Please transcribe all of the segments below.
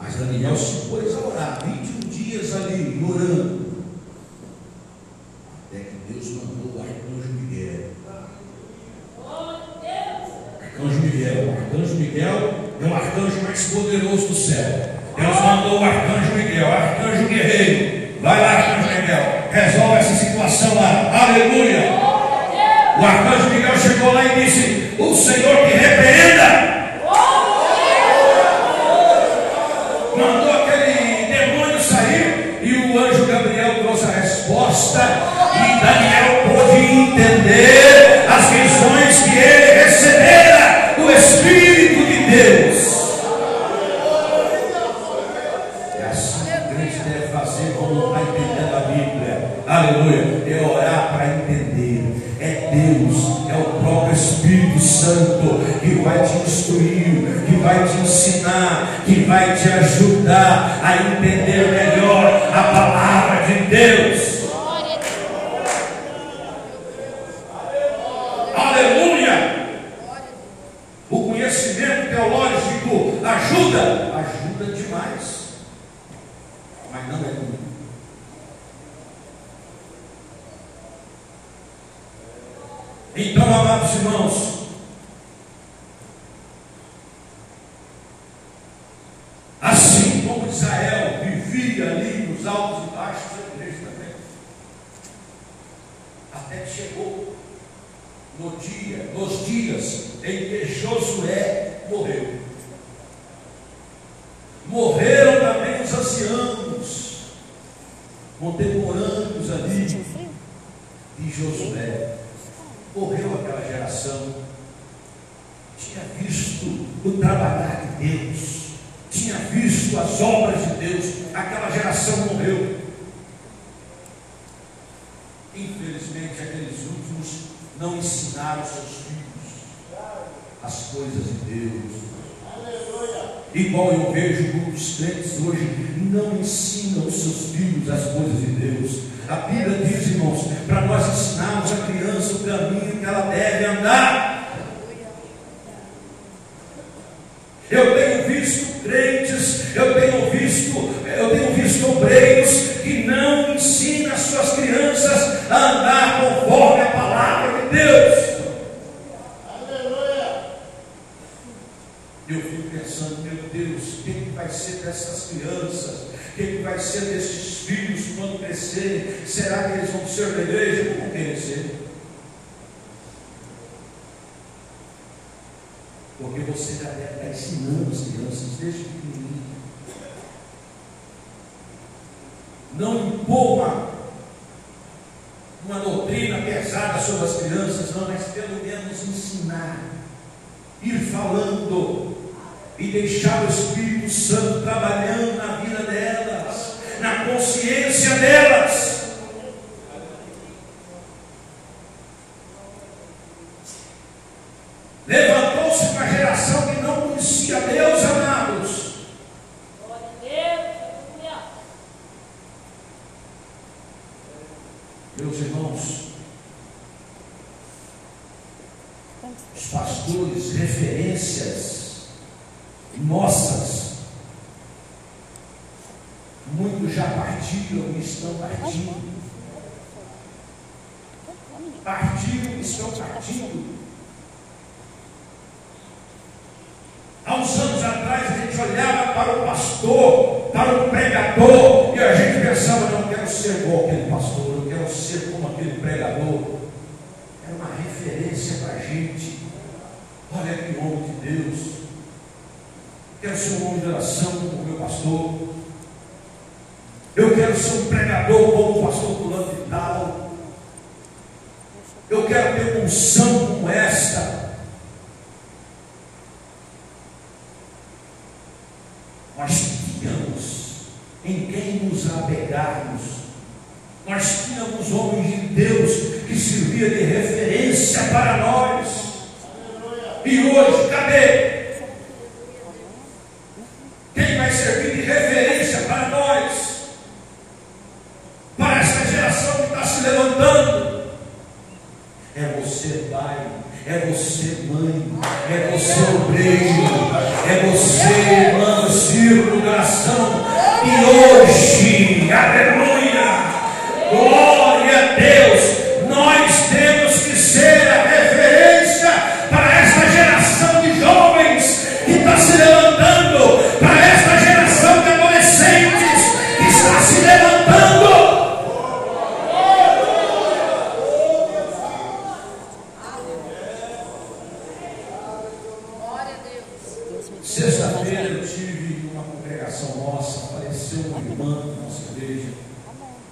Mas Daniel se pôs a orar 21 dias ali, orando. Até que Deus mandou o arcanjo Miguel. Arcanjo Miguel. O arcanjo Miguel é o arcanjo mais poderoso do céu. Deus mandou o arcanjo Miguel, arcanjo guerreiro. Vai lá, arcanjo Miguel. Resolve essa situação lá. Aleluia. O arcanjo Miguel chegou lá e disse: O Senhor te vai te ajudar a entender melhor a palavra de Deus. Aleluia! O conhecimento teológico ajuda, ajuda demais, mas não é tudo. Então, amados irmãos, assim como Israel vivia ali nos altos e baixos, a igreja também, até que chegou no dia, nos dias em que Josué morreu. Morreram também os anciãos, contemporâneos ali de Josué. Morreu aquela geração, tinha visto o trabalhar de Deus, tinha visto as obras de Deus, aquela geração morreu. Infelizmente, aqueles últimos não ensinaram seus filhos as coisas de Deus. Igual eu vejo muitos crentes hoje não ensinam seus filhos as coisas de Deus. A Bíblia diz, irmãos, para nós ensinarmos a criança o caminho que ela deve andar. Eu tenho visto crentes, eu tenho visto, eu tenho visto obreiros que não ensinam as suas crianças a andar conforme a palavra de Deus. Eu fico pensando, meu Deus, o que, que vai ser dessas crianças? O que, que vai ser desses filhos quando crescerem? Será que eles vão ser da igreja querer ser? Porque você já deve estar ensinando as crianças desde pequenininho. Não impor uma sobre as crianças, não, mas pelo menos ensinar, ir falando e deixar o Espírito Santo trabalhando na vida delas, na consciência delas. Levantou-se uma geração que não conhecia Deus, amados. Meus irmãos, os pastores, referências nossas, muitos já partiram e estão partindo. Partiram estão partindo. Há uns anos atrás a gente olhava para o pastor, para o pregador, e a gente pensava, não quero ser igual aquele pastor, eu quero ser como aquele pregador. Era uma referência para a gente. Olha que homem de Deus. Quero ser um homem de oração como meu pastor. Eu quero ser um pregador como o pastor fulano de tal. Eu quero ter uma unção como esta. Nós tínhamos em quem nos apegarmos. Nós tínhamos homens de Deus que servia de referência para nós. E hoje, cadê? você pai, é você mãe, é você obreiro, é você irmã do círculo do. E hoje, aleluia, glória a Deus, nós temos que ser a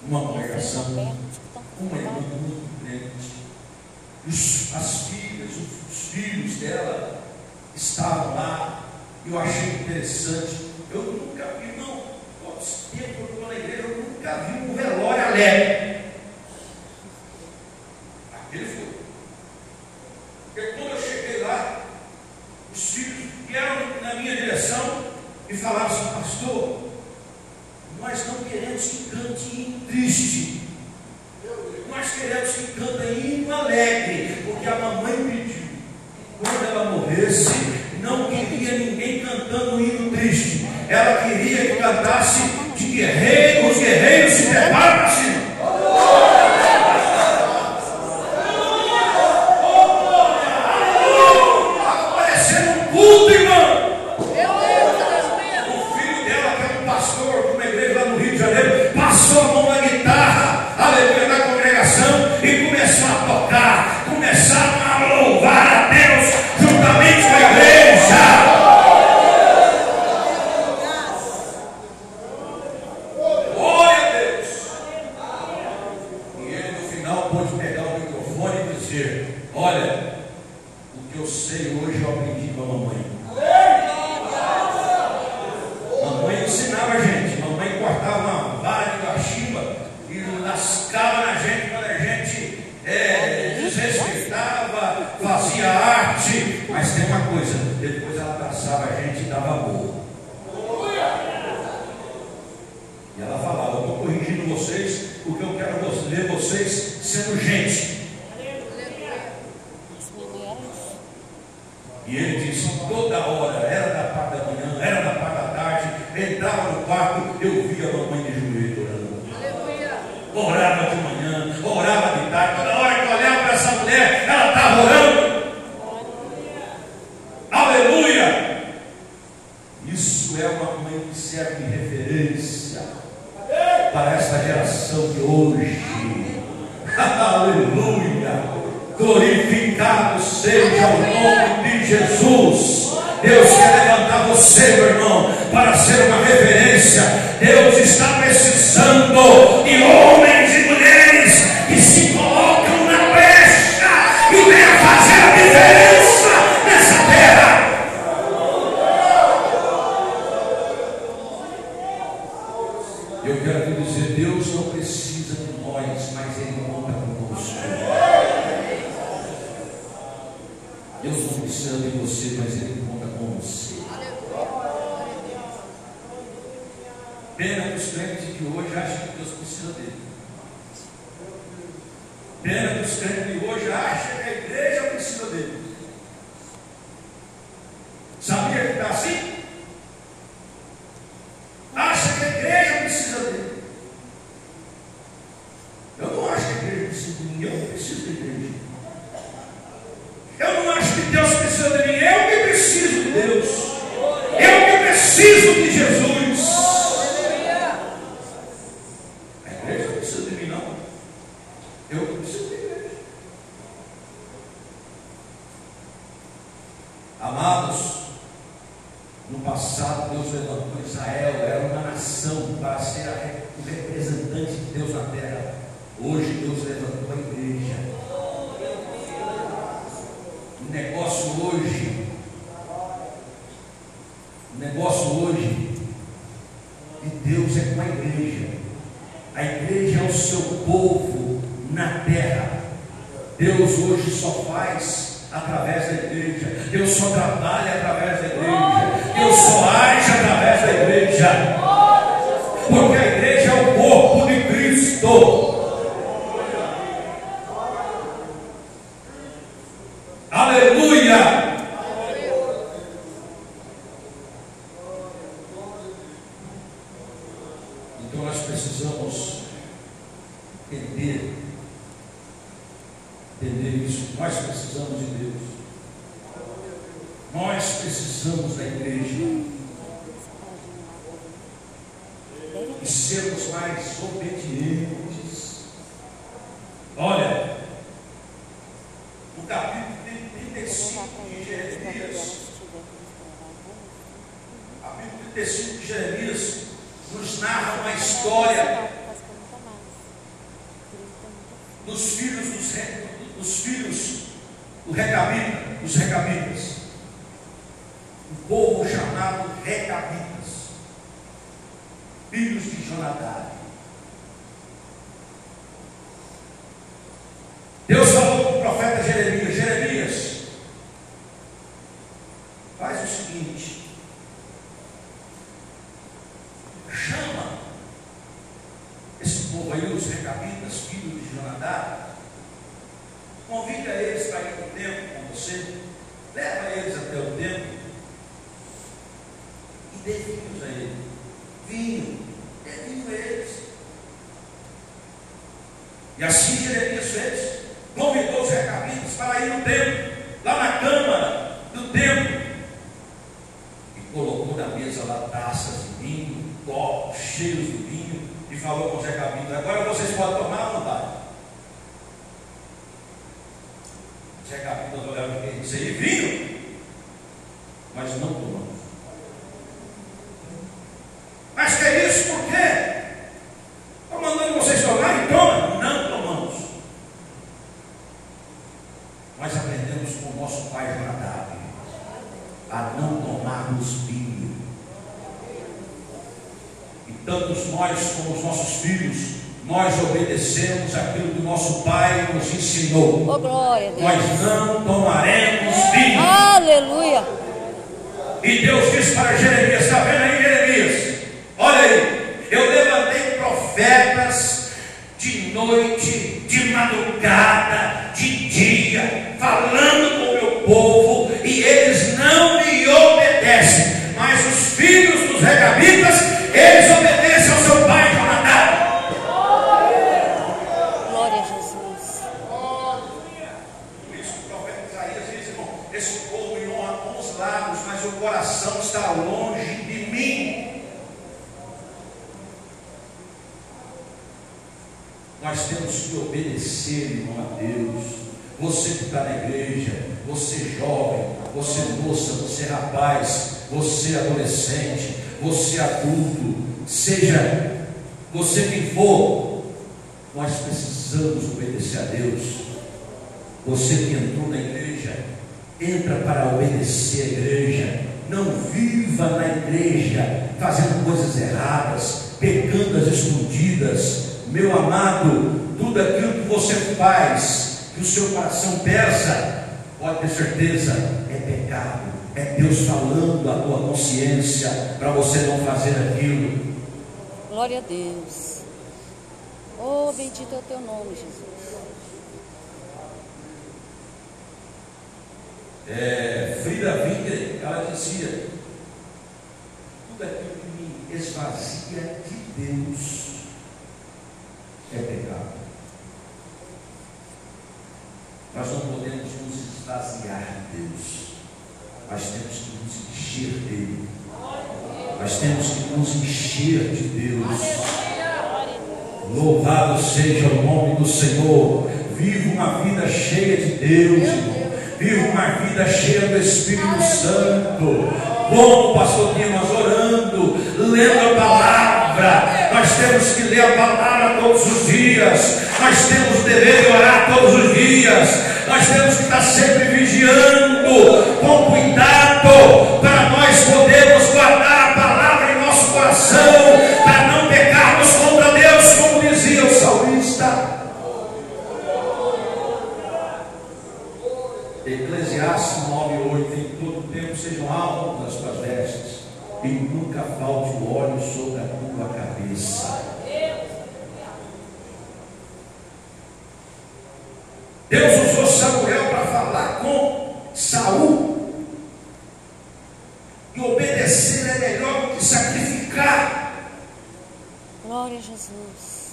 uma pregação, uma irmã muito crente. Os, as filhas, os, os filhos dela estavam lá. Eu achei interessante. Eu nunca vi, não, quantos tempos eu estou na igreja, eu nunca vi um velório alegre. que cantasse de guerreiro, os guerreiros se preparam para se Deus está precisando de homens e mulheres que se colocam na pesca e venham fazer a diferença nessa terra. Eu quero te dizer, Deus não precisa de nós, mas Ele conta conosco. Deus não precisa de você, mas Ele Pena os crentes que hoje acham que Deus precisa dele. Pena os crentes que hoje acham que a igreja precisa de mim, não. Eu não preciso de igreja. Amados, no passado Deus levantou Israel, era uma nação para ser o representante de Deus na terra. Hoje Deus levantou a igreja. O negócio hoje povo na terra. Deus hoje só faz através da igreja. Deus só trabalha através da igreja. Deus só age através da igreja. 35 de Jeremias, nos narra uma história dos filhos dos, dos filhos do Recabita, dos Recabitas. Um povo chamado Recabitas, filhos de Jonadab. Deus falou para o profeta Jeremias, Jeremias, faz o seguinte, chama esse povo aí, os recabitas, filhos de Jonadá, eles para ir no templo com você, leva eles até o templo e dê vinhos a eles. Vinho, dê vinho a eles. E assim fez, convidou os recabitas para ir no templo, lá na câmara do templo, e colocou na mesa lá taças de vinho, copos cheios de vinho e falou com Zé Cabinho, agora vocês podem tomar ou não vai? Zé Cabinho olhava e disse, e vinho? Mas não tomamos. Mas que é isso? Por quê? Estou mandando vocês tomar e toma. Não tomamos. Nós aprendemos com o nosso pai Jonadab a não tomarmos vinho tantos nós como os nossos filhos, nós obedecemos aquilo que o nosso Pai nos ensinou. Oh, glória a Deus. Nós não tomaremos vinho. Aleluia. E Deus disse para Jeremias: está vendo aí, Jeremias? Olha aí, eu levantei profetas de noite, de madrugada, de dia, falando com o meu povo, e eles não me obedecem. Mas os filhos dos regabitas, eles obedecem ao seu pai Jonadab. Glória a Jesus. Por isso o profeta Isaías diz, irmão, esse povo me honra com os lábios, mas o coração está longe de mim. Nós temos que obedecer, irmão, a Deus. Você que está na igreja, você jovem, você moça, você rapaz, você adolescente, você adulto, seja você quem for, nós precisamos obedecer a Deus. Você que entrou na igreja, entra para obedecer a igreja. Não viva na igreja fazendo coisas erradas, pecando às escondidas. Meu amado, tudo aquilo que você faz, que o seu coração pesa, pode ter certeza, é pecado. É Deus falando a tua consciência para você não fazer aquilo. Glória a Deus. Oh, bendito é o teu nome, Jesus. É, Frida Winkler, ela dizia: tudo aquilo que me esvazia de Deus é pecado. Nós não podemos nos esvaziar de Deus, mas temos que nos encher dele. Nós temos que nos encher de Deus. Louvado seja o nome do Senhor. Viva uma vida cheia de Deus, irmão. Viva uma vida cheia do Espírito Santo. O pastor Dimas orando, lendo a palavra. Nós temos que ler a palavra todos os dias. Nós temos o dever de orar todos os dias. Nós temos que estar sempre vigiando, com cuidado, Eclesiastes 9,8: Em todo tempo sejam altas as tuas vestes, e nunca falte o óleo sobre a tua cabeça. Deus usou Samuel para falar com Saul. E obedecer é melhor do que sacrificar. Glória a Jesus.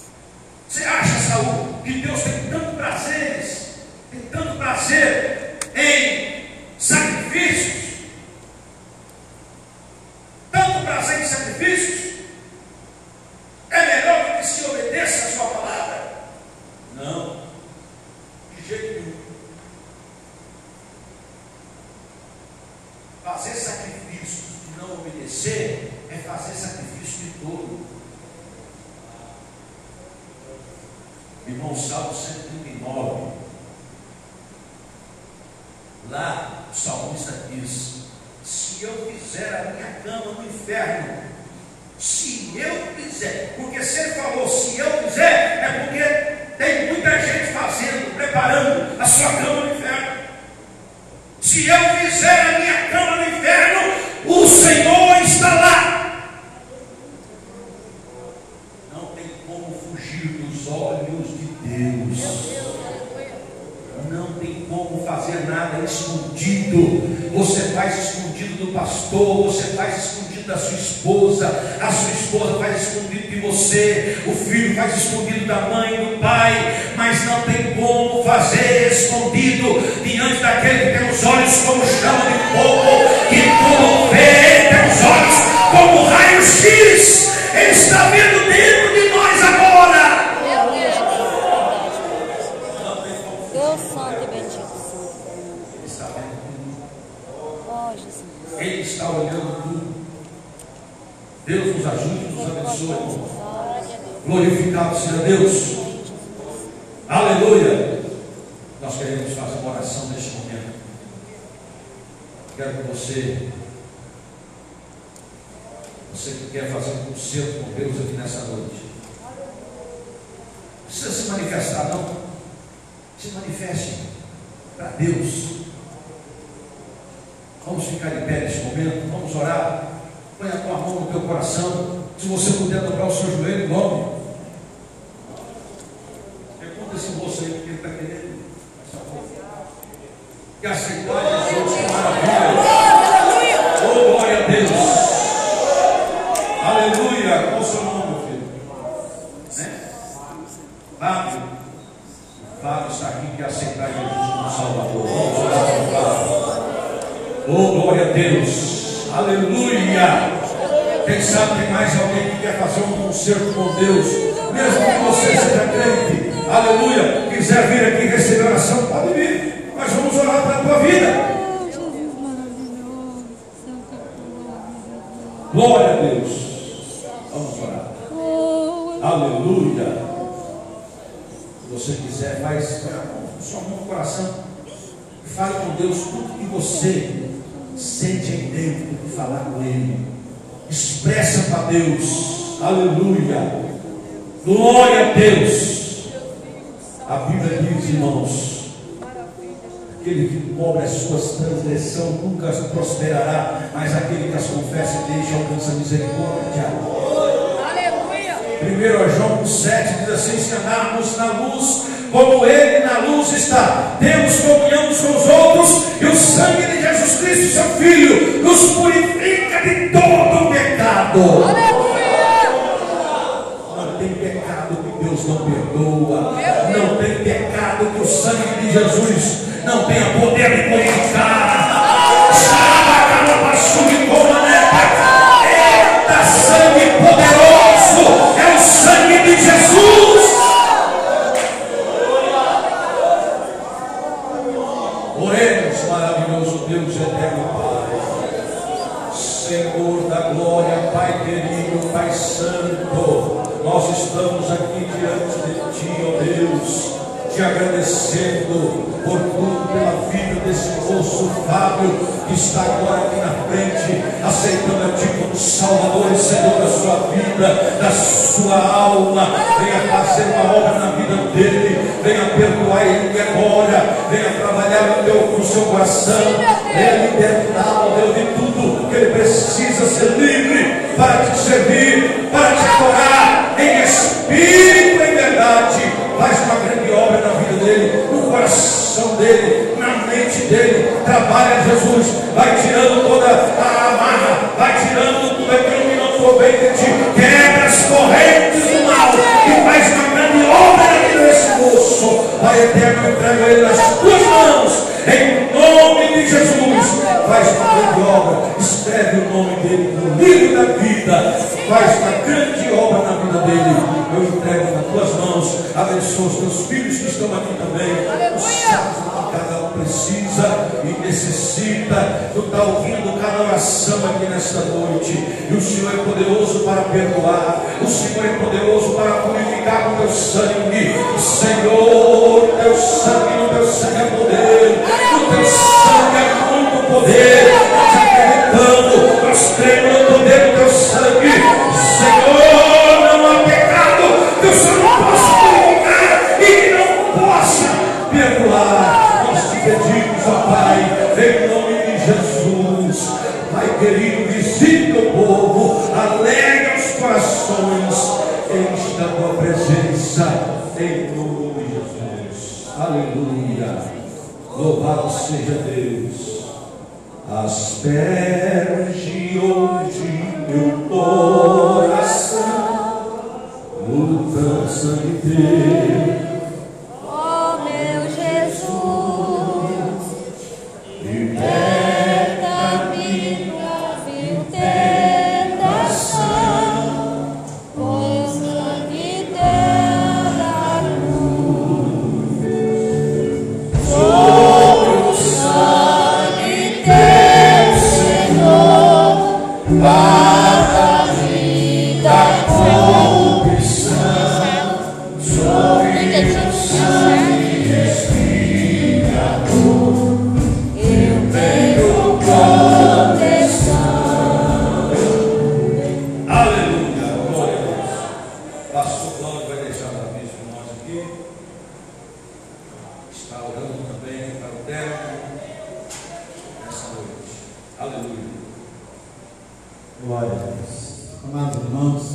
Você acha, Saul, que Deus tem tanto prazeres, tem tanto prazer em sacrifícios? Tanto prazer em sacrifícios? É melhor que se obedeça a sua palavra? Não, de jeito nenhum. Fazer sacrifícios e não obedecer é fazer sacrifício de todo. Irmão Salmo 139. Lá o salmista diz: Se eu fizer a minha cama no inferno, se eu fizer, porque se ele falou se eu fizer, é porque tem muita gente fazendo, preparando a sua cama no inferno. Se eu fizer a minha cama no inferno, o Senhor está lá. Não tem como fugir dos olhos de Deus. Não tem como fazer nada escondido. Você faz escondido do pastor, você faz escondido da sua esposa, a sua esposa faz escondido de você, o filho faz escondido da mãe, do pai, mas não tem como fazer escondido diante daquele que tem os olhos como chama de está olhando tudo. Deus nos ajude, nos abençoe. Glorificado seja Deus. Aleluia. Nós queremos fazer uma oração neste momento. Quero que você, você que quer fazer um concerto com Deus aqui nessa noite, precisa se manifestar, não. Se manifeste para Deus. Vamos ficar de pé neste momento, vamos orar. Põe a tua mão no teu coração. Se você puder dobrar o seu joelho, dobre. Pergunta esse moço aí o que ele está querendo. Favor. Que aceitar Jesus, que maravilha. Oh, glória a Deus. Aleluia. Qual o seu nome, meu filho? Né? Fábio. O Fábio está aqui que aceitar Jesus como Salvador. Vamos orar para o Fábio. Oh, glória a Deus. Aleluia. Quem sabe tem mais alguém que quer fazer um concerto com Deus, mesmo que você seja crente, aleluia, quiser vir aqui receber oração, pode vir, nós vamos orar pela tua vida. Oh, Jesus maravilhoso. Santo Glória a Deus. Vamos orar. Oh, Aleluia. Se faz põe a mão, no coração. Fale com Deus tudo que você sente aí dentro de falar com Ele. Expressa para Deus. Aleluia. Glória a Deus. A Bíblia diz, irmãos, aquele que cobre as suas transgressões nunca prosperará, mas aquele que as confessa e deixa alcança misericórdia. Aleluia. 1 João 7 diz assim: se andarmos na luz, como Ele na luz está, temos comunhão uns com os outros, e o sangue de Jesus Cristo, seu Filho, nos purifica de todo o pecado. Não tem pecado que Deus não perdoa, não tem pecado que o sangue de Jesus não tenha poder de purificar. Eita, sangue poderoso, é o sangue de Jesus. Oremos, maravilhoso Deus eterno Pai. Senhor da glória, Pai querido, Pai santo, nós estamos aqui diante de Ti, ó Deus, te agradecendo por tudo pela vida desse moço Fábio, que está agora aqui na frente, aceitando a Ti como Salvador e Senhor da sua vida, da sua alma. Venha fazer uma obra na vida dele, venha perdoar ele agora, venha trabalhar no, teu, no seu coração, venha libertá-lo, Deus, de tudo que ele precisa ser livre para te servir, para te adorar em espírito atrapalha, Jesus. Vai tirando toda a amarra, vai tirando tudo aquilo que não for bem de ti. Quebra as correntes do mal e faz uma grande obra aqui no moço. Pai eterno, entrega ele nas tuas mãos. Em nome de Jesus, faz uma grande obra. Escreve o nome dele no livro da vida. Faz uma grande obra na vida dele. Eu entrego nas tuas mãos abençoa os teus filhos que estão aqui também. Aleluia cada um precisa e necessita. Tu está ouvindo cada oração aqui nesta noite. E o Senhor é poderoso para perdoar. O Senhor é poderoso para purificar com teu sangue. Senhor, teu sangue, no teu sangue é poder. No teu sangue é muito poder. Seja Deus. Asperge